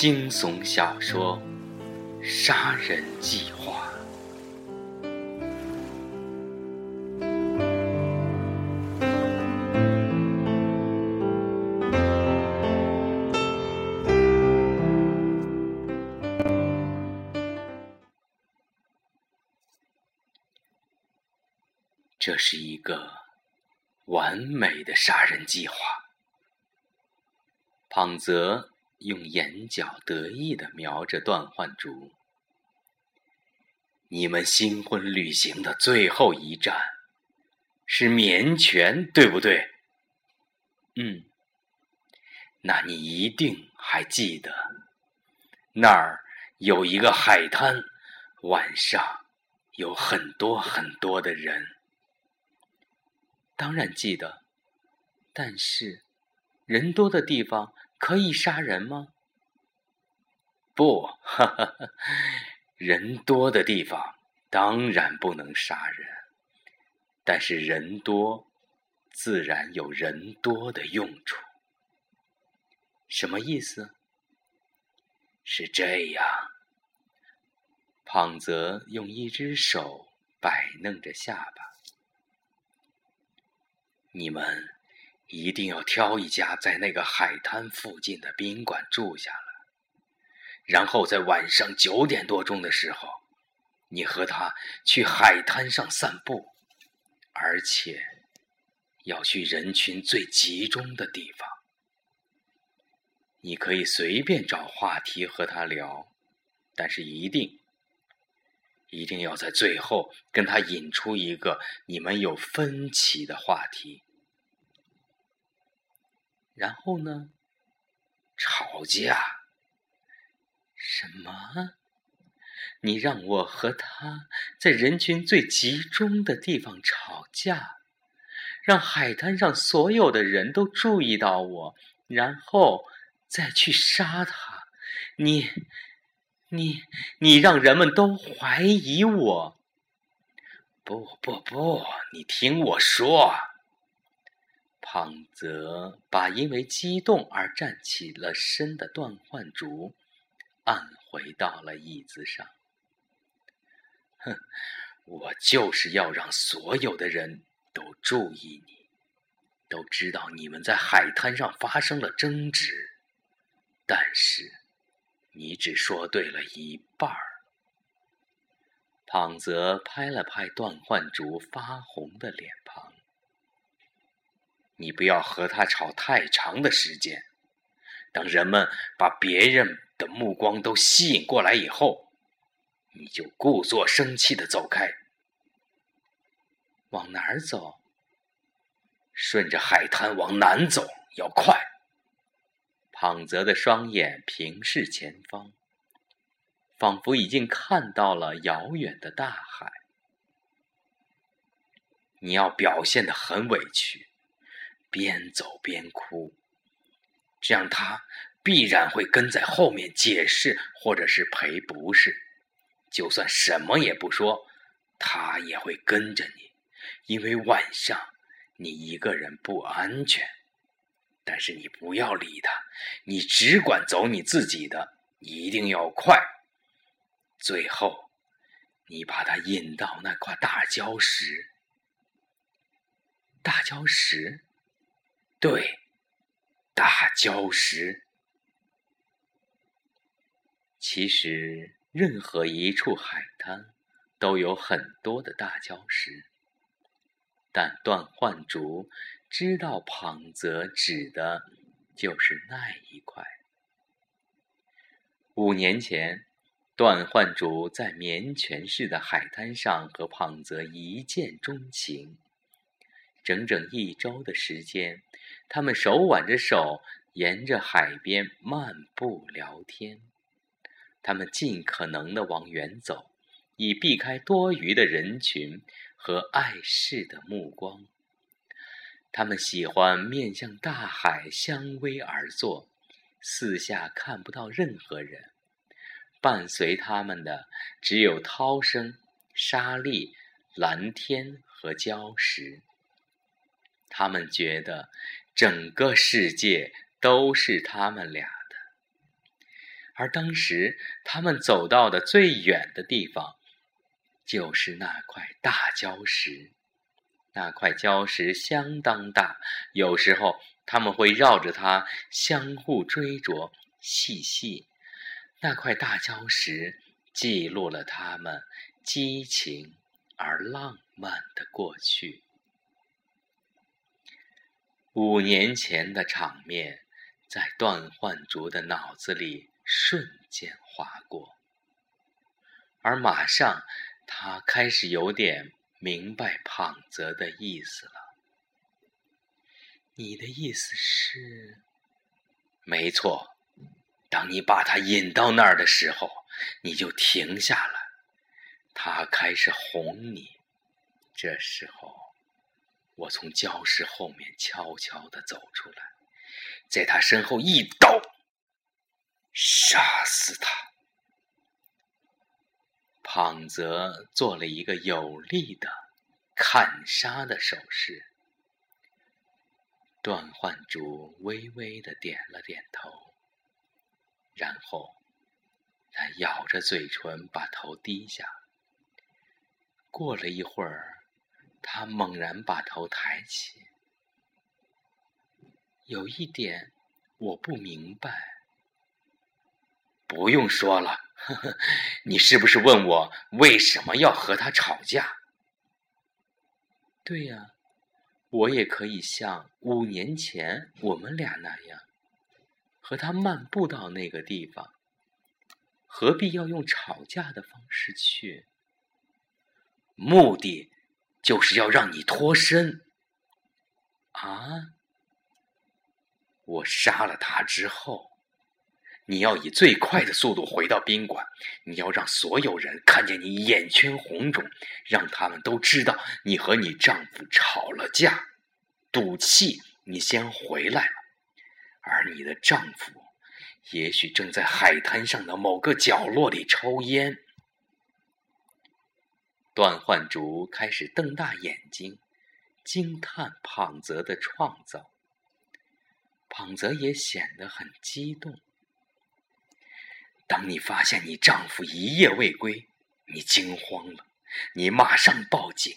惊悚小说《杀人计划》。这是一个完美的杀人计划。胖泽用眼角得意的瞄着段焕竹：“你们新婚旅行的最后一站是绵泉，对不对？嗯，那你一定还记得，那儿有一个海滩，晚上有很多很多的人。”当然记得，但是人多的地方可以杀人吗？不，哈哈，人多的地方当然不能杀人。但是人多，自然有人多的用处。什么意思？是这样。胖泽用一只手摆弄着下巴。你们一定要挑一家在那个海滩附近的宾馆住下来，然后在晚上九点多钟的时候，你和他去海滩上散步，而且要去人群最集中的地方。你可以随便找话题和他聊，但是一定一定要在最后跟他引出一个你们有分歧的话题。然后呢？吵架？什么？你让我和他在人群最集中的地方吵架，让海滩上所有的人都注意到我，然后再去杀他？你、你、你让人们都怀疑我？不不不！你听我说。胖泽把因为激动而站起了身的段焕竹按回到了椅子上。哼，我就是要让所有的人都注意你，都知道你们在海滩上发生了争执，但是你只说对了一半儿。胖泽拍了拍段焕竹发红的脸。你不要和他吵太长的时间。当人们把别人的目光都吸引过来以后，你就故作生气的走开。往哪儿走？顺着海滩往南走，要快。胖泽的双眼平视前方，仿佛已经看到了遥远的大海。你要表现的很委屈。边走边哭，这样他必然会跟在后面解释或者是赔不是。就算什么也不说，他也会跟着你，因为晚上你一个人不安全。但是你不要理他，你只管走你自己的，一定要快。最后，你把他引到那块大礁石，大礁石。对，大礁石。其实，任何一处海滩都有很多的大礁石，但段焕竹知道庞泽指的就是那一块。五年前，段焕竹在棉泉市的海滩上和庞泽一见钟情。整整一周的时间，他们手挽着手，沿着海边漫步聊天。他们尽可能的往远走，以避开多余的人群和碍事的目光。他们喜欢面向大海相偎而坐，四下看不到任何人。伴随他们的只有涛声、沙粒、蓝天和礁石。他们觉得整个世界都是他们俩的，而当时他们走到的最远的地方，就是那块大礁石。那块礁石相当大，有时候他们会绕着它相互追逐嬉戏。那块大礁石记录了他们激情而浪漫的过去。五年前的场面，在段焕竹的脑子里。瞬间划过，而马上他开始有点明白胖泽的意思了。你的意思是？没错，当你把他引到那儿的时候，你就停下来。他开始哄你，这时候我从礁石后面悄悄地走出来，在他身后一刀。杀死他！胖泽做了一个有力的砍杀的手势。段焕竹微微的点了点头，然后他咬着嘴唇，把头低下。过了一会儿，他猛然把头抬起。有一点我不明白。不用说了，呵呵，你是不是问我为什么要和他吵架？对呀，我也可以像五年前我们俩那样，和他漫步到那个地方。何必要用吵架的方式去？目的就是要让你脱身。啊！我杀了他之后。你要以最快的速度回到宾馆，你要让所有人看见你眼圈红肿，让他们都知道你和你丈夫吵了架，赌气你先回来了，而你的丈夫也许正在海滩上的某个角落里抽烟。段焕竹开始瞪大眼睛，惊叹胖泽的创造。胖泽也显得很激动。当你发现你丈夫一夜未归，你惊慌了，你马上报警，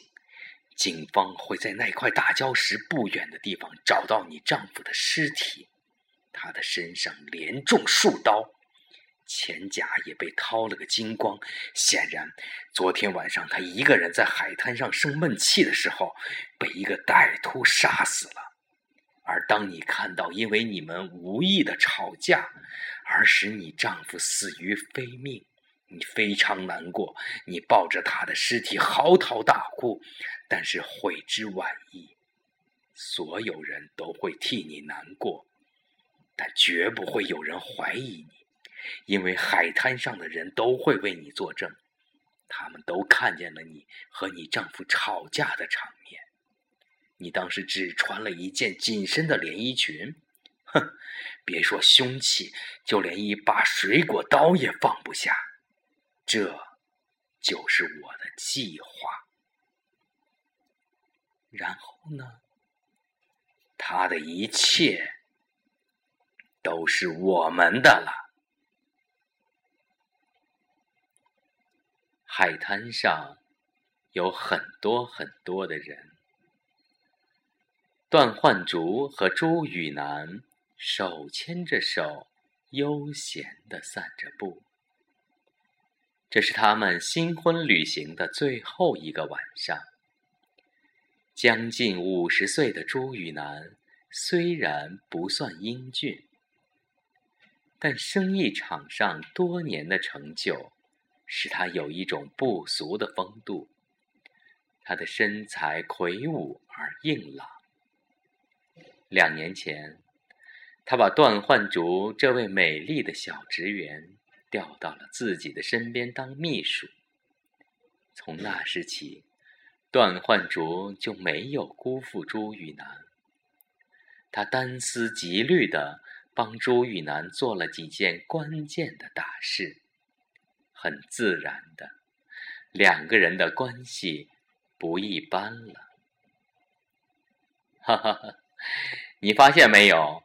警方会在那块大礁石不远的地方找到你丈夫的尸体，他的身上连中数刀，钱甲也被掏了个精光。显然，昨天晚上他一个人在海滩上生闷气的时候，被一个歹徒杀死了。而当你看到因为你们无意的吵架而使你丈夫死于非命，你非常难过，你抱着他的尸体嚎啕大哭，但是悔之晚矣。所有人都会替你难过，但绝不会有人怀疑你，因为海滩上的人都会为你作证，他们都看见了你和你丈夫吵架的场面。你当时只穿了一件紧身的连衣裙，哼，别说凶器，就连一把水果刀也放不下。这，就是我的计划。然后呢？他的一切都是我们的了。海滩上有很多很多的人。段焕竹和朱雨楠手牵着手，悠闲地散着步。这是他们新婚旅行的最后一个晚上。将近五十岁的朱雨楠虽然不算英俊，但生意场上多年的成就，使他有一种不俗的风度。他的身材魁梧而硬朗。两年前，他把段焕竹这位美丽的小职员调到了自己的身边当秘书。从那时起，段焕竹就没有辜负朱雨楠。他单思极虑的帮朱雨楠做了几件关键的大事，很自然的，两个人的关系不一般了。哈哈哈。你发现没有？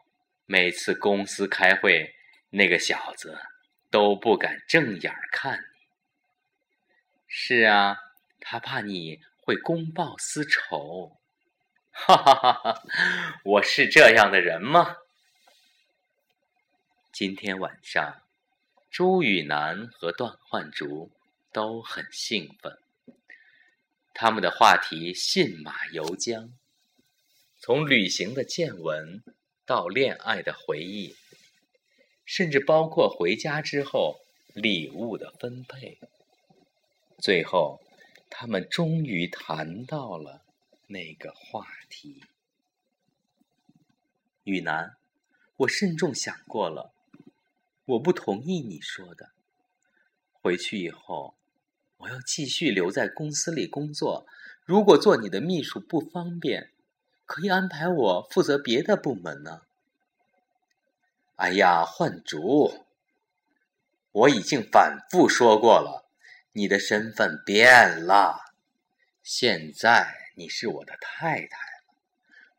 每次公司开会，那个小子都不敢正眼看你。是啊，他怕你会公报私仇。哈哈哈哈！我是这样的人吗？今天晚上，朱雨楠和段焕竹都很兴奋。他们的话题信马由缰，从旅行的见闻到恋爱的回忆，甚至包括回家之后礼物的分配。最后，他们终于谈到了那个话题。雨楠，我慎重想过了，我不同意你说的。回去以后。我要继续留在公司里工作。如果做你的秘书不方便，可以安排我负责别的部门呢。哎呀，换竹！我已经反复说过了，你的身份变了。现在你是我的太太了，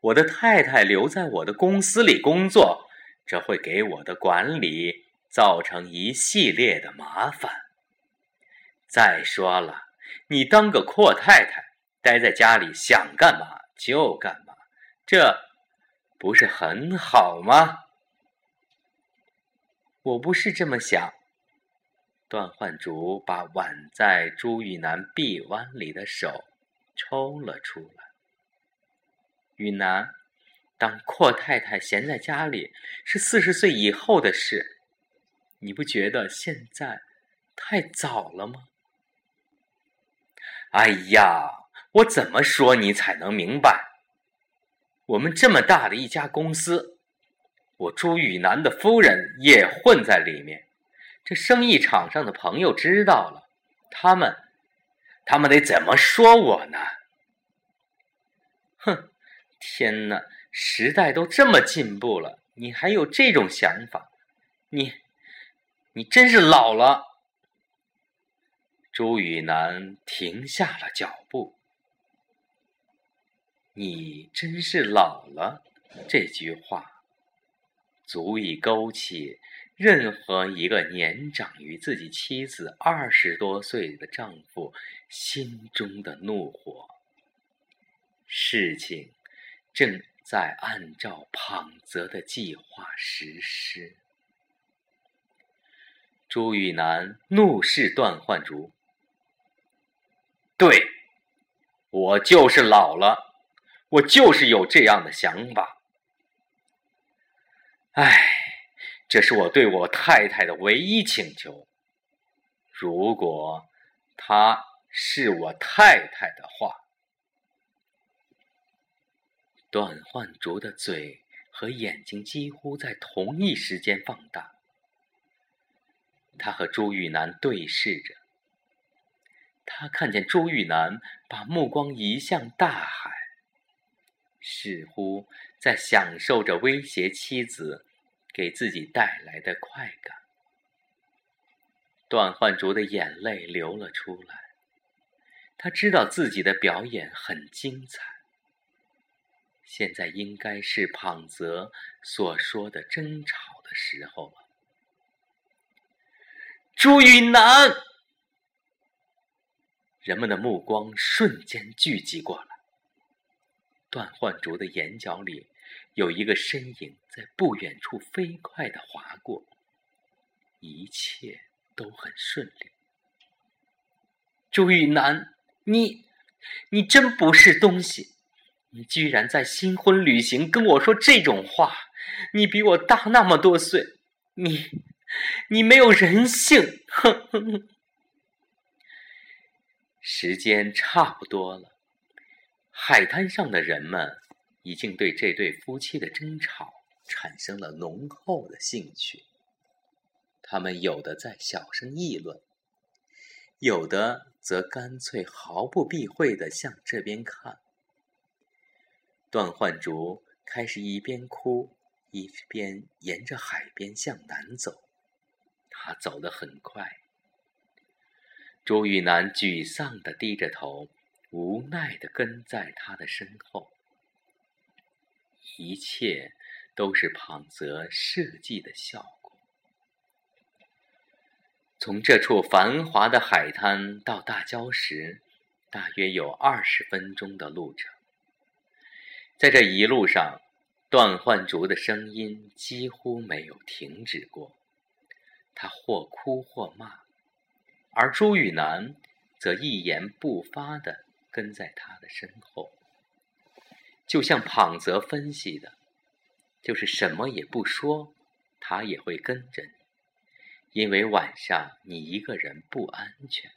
我的太太留在我的公司里工作，这会给我的管理造成一系列的麻烦。再说了，你当个阔太太，待在家里想干嘛就干嘛，这不是很好吗？我不是这么想。段焕竹把挽在朱玉楠臂弯里的手抽了出来。雨楠，当阔太太闲在家里是四十岁以后的事，你不觉得现在太早了吗？哎呀，我怎么说你才能明白？我们这么大的一家公司，我朱雨楠的夫人也混在里面。这生意场上的朋友知道了，他们，他们得怎么说我呢？哼！天哪，时代都这么进步了，你还有这种想法？你，你真是老了。朱雨楠停下了脚步。你真是老了，这句话足以勾起任何一个年长于自己妻子二十多岁的丈夫心中的怒火。事情正在按照庞泽的计划实施。朱雨楠怒视段焕竹。对，我就是老了，我就是有这样的想法。唉，这是我对我太太的唯一请求。如果她是我太太的话，段焕竹的嘴和眼睛几乎在同一时间放大，他和朱玉楠对视着。他看见朱玉楠把目光移向大海，似乎在享受着威胁妻子给自己带来的快感。段焕竹的眼泪流了出来，他知道自己的表演很精彩。现在应该是庞泽所说的争吵的时候了。朱雨楠。人们的目光瞬间聚集过来。段焕竹的眼角里有一个身影在不远处飞快的划过，一切都很顺利。朱雨楠，你，你真不是东西！你居然在新婚旅行跟我说这种话！你比我大那么多岁，你，你没有人性！哼哼。时间差不多了，海滩上的人们已经对这对夫妻的争吵产生了浓厚的兴趣。他们有的在小声议论，有的则干脆毫不避讳地向这边看。段焕竹开始一边哭一边沿着海边向南走，他走得很快。朱雨楠沮丧地低着头，无奈地跟在他的身后。一切都是庞泽设计的效果。从这处繁华的海滩到大礁石，大约有二十分钟的路程。在这一路上，段焕竹的声音几乎没有停止过，他或哭或骂，而朱雨楠则一言不发的跟在他的身后，就像庞泽分析的，就是什么也不说，他也会跟着你。因为晚上你一个人不安全，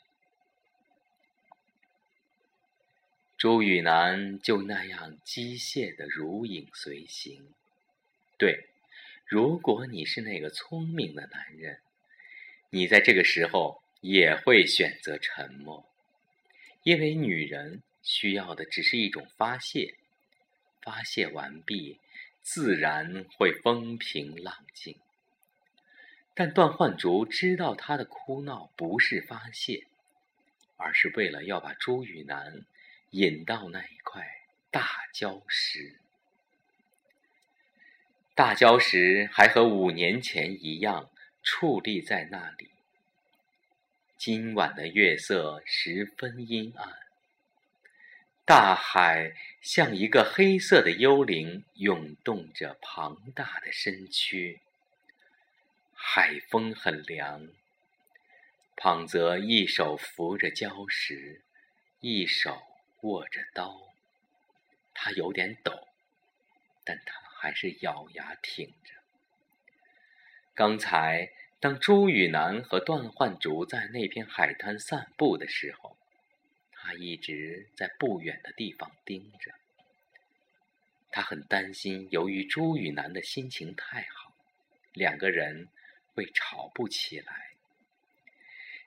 朱雨楠就那样机械的如影随形。对，如果你是那个聪明的男人，你在这个时候也会选择沉默，因为女人需要的只是一种发泄，发泄完毕，自然会风平浪静。但段焕竹知道他的哭闹不是发泄，而是为了要把朱雨楠引到那一块大礁石。大礁石还和五年前一样矗立在那里。今晚的月色十分阴暗，大海像一个黑色的幽灵，涌动着庞大的身躯。海风很凉，庞泽一手扶着礁石，一手握着刀，他有点抖，但他还是咬牙挺着。刚才当朱雨楠和段焕竹在那片海滩散步的时候，他一直在不远的地方盯着。他很担心，由于朱雨楠的心情太好，两个人。会吵不起来，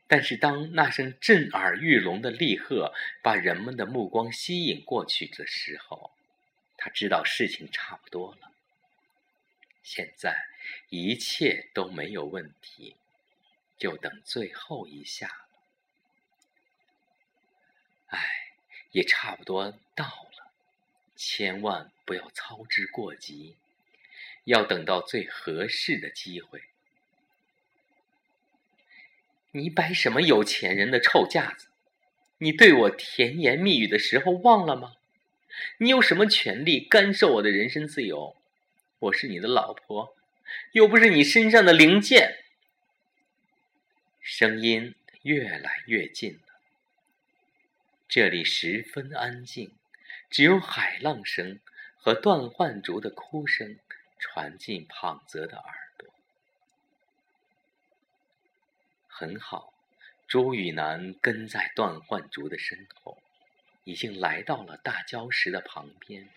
但是当那声震耳欲聋的厉喝把人们的目光吸引过去的时候，他知道事情差不多了。现在一切都没有问题，就等最后一下了。哎，也差不多到了，千万不要操之过急，要等到最合适的机会。你摆什么有钱人的臭架子？你对我甜言蜜语的时候忘了吗？你有什么权利干涉我的人身自由？我是你的老婆，又不是你身上的零件。声音越来越近了，这里十分安静，只有海浪声和段焕竹的哭声传进胖泽的耳朵。很好，朱雨楠跟在段焕竹的身后，已经来到了大礁石的旁边。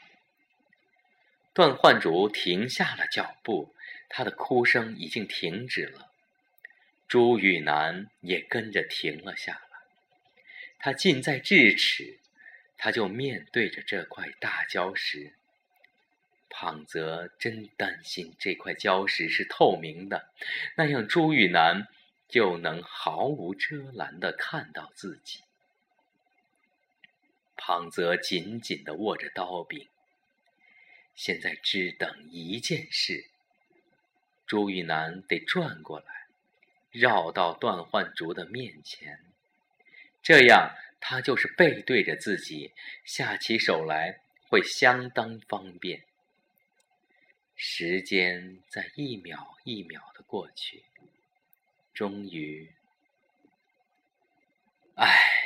段焕竹停下了脚步，他的哭声已经停止了。朱雨楠也跟着停了下来。他近在咫尺，他就面对着这块大礁石。胖泽真担心这块礁石是透明的，那样朱雨楠。就能毫无遮拦的看到自己。庞泽紧紧的握着刀柄，现在只等一件事：朱玉楠得转过来，绕到段焕竹的面前，这样他就是背对着自己，下起手来会相当方便。时间在一秒一秒的过去。终于，唉，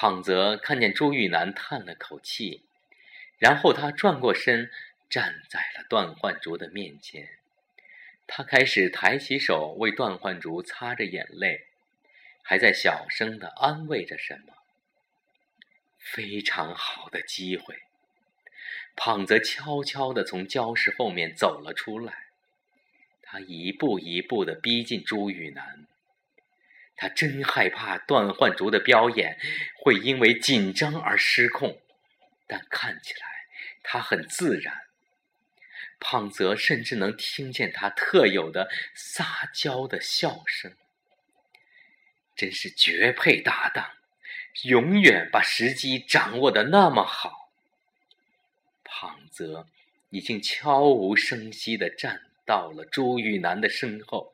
胖泽看见朱玉楠叹了口气，然后他转过身，站在了段焕竹的面前。他开始抬起手为段焕竹擦着眼泪，还在小声的安慰着什么。非常好的机会，胖泽悄悄的从礁石后面走了出来。他一步一步的逼近朱雨楠，他真害怕段焕竹的表演会因为紧张而失控，但看起来他很自然。胖泽甚至能听见他特有的撒娇的笑声，真是绝配搭档，永远把时机掌握的那么好。胖泽已经悄无声息的站。到了朱玉楠的身后，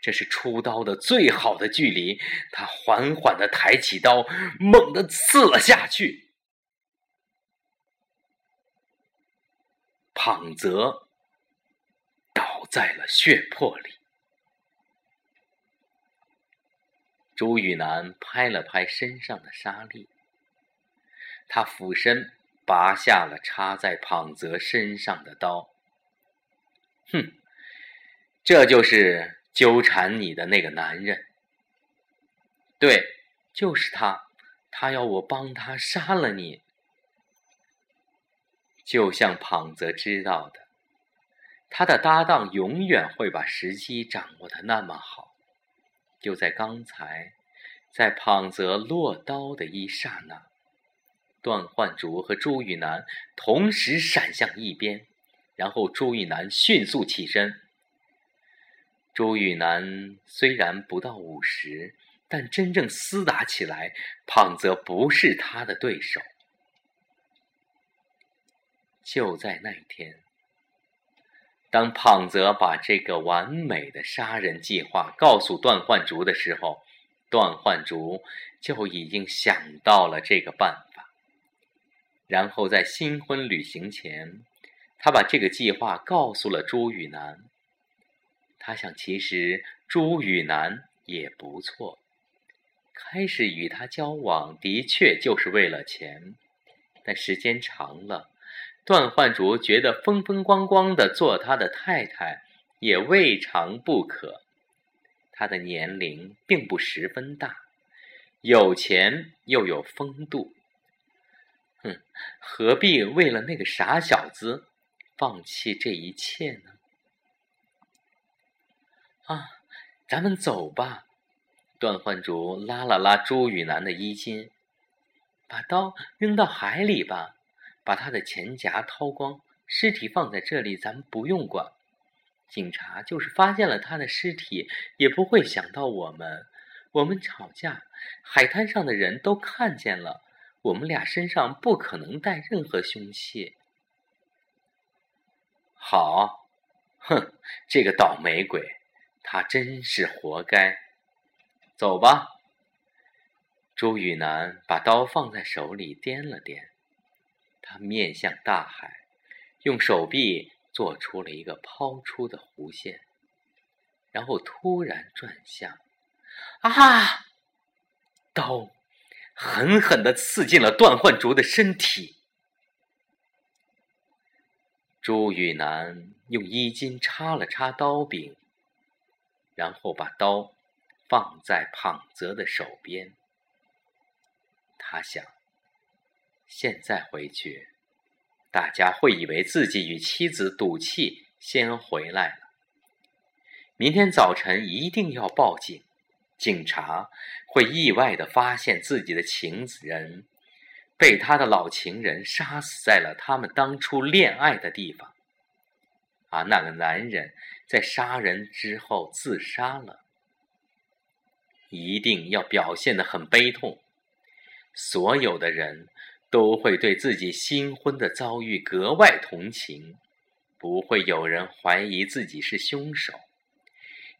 这是出刀的最好的距离。他缓缓的抬起刀，猛地刺了下去。胖泽倒在了血泊里。朱雨楠拍了拍身上的沙粒，他俯身拔下了插在胖泽身上的刀。哼，这就是纠缠你的那个男人。对，就是他，他要我帮他杀了你。就像庞泽知道的，他的搭档永远会把时机掌握的那么好。就在刚才，在庞泽落刀的一刹那，段焕竹和朱雨楠同时闪向一边，然后朱雨楠迅速起身。朱雨楠虽然不到五十，但真正厮打起来，胖泽不是他的对手。就在那天，当胖泽把这个完美的杀人计划告诉段焕竹的时候，段焕竹就已经想到了这个办法。然后在新婚旅行前，他把这个计划告诉了朱雨楠。他想，其实朱雨楠也不错，开始与他交往的确就是为了钱，但时间长了。段焕竹觉得风风光光的做他的太太也未尝不可。他的年龄并不十分大，有钱又有风度。哼，何必为了那个傻小子放弃这一切呢？啊，咱们走吧。段焕竹拉了拉朱雨楠的衣襟，把刀扔到海里吧。把他的钱夹掏光，尸体放在这里，咱们不用管。警察就是发现了他的尸体，也不会想到我们。我们吵架，海滩上的人都看见了，我们俩身上不可能带任何凶器。好，哼，这个倒霉鬼，他真是活该。走吧。朱雨楠把刀放在手里，掂了掂。他面向大海，用手臂做出了一个抛出的弧线，然后突然转向，啊！刀狠狠的刺进了段焕竹的身体。朱雨楠用衣襟插了插刀柄，然后把刀放在胖泽的手边。他想。现在回去，大家会以为自己与妻子赌气先回来了。明天早晨一定要报警，警察会意外的发现自己的情人被他的老情人杀死在了他们当初恋爱的地方，而那个男人在杀人之后自杀了。一定要表现的很悲痛，所有的人。都会对自己新婚的遭遇格外同情，不会有人怀疑自己是凶手，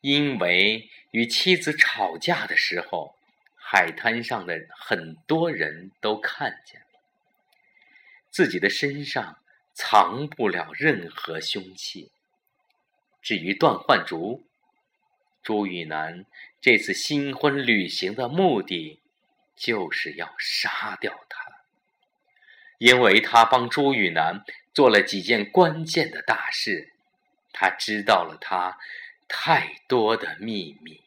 因为与妻子吵架的时候，海滩上的很多人都看见了，自己的身上藏不了任何凶器。至于段焕竹，朱雨南这次新婚旅行的目的，就是要杀掉他。因为他帮朱雨南做了几件关键的大事，他知道了他太多的秘密。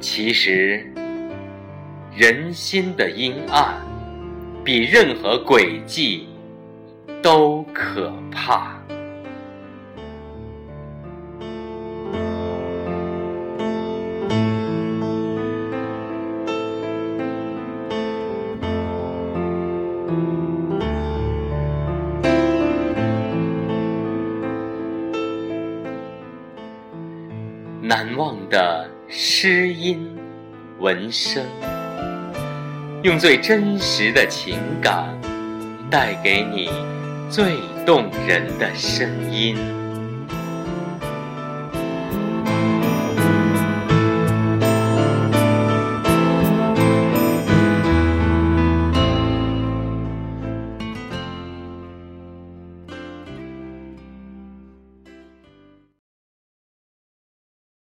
其实，人心的阴暗比任何诡计都可怕。难忘的诗音文声，用最真实的情感带给你最动人的声音。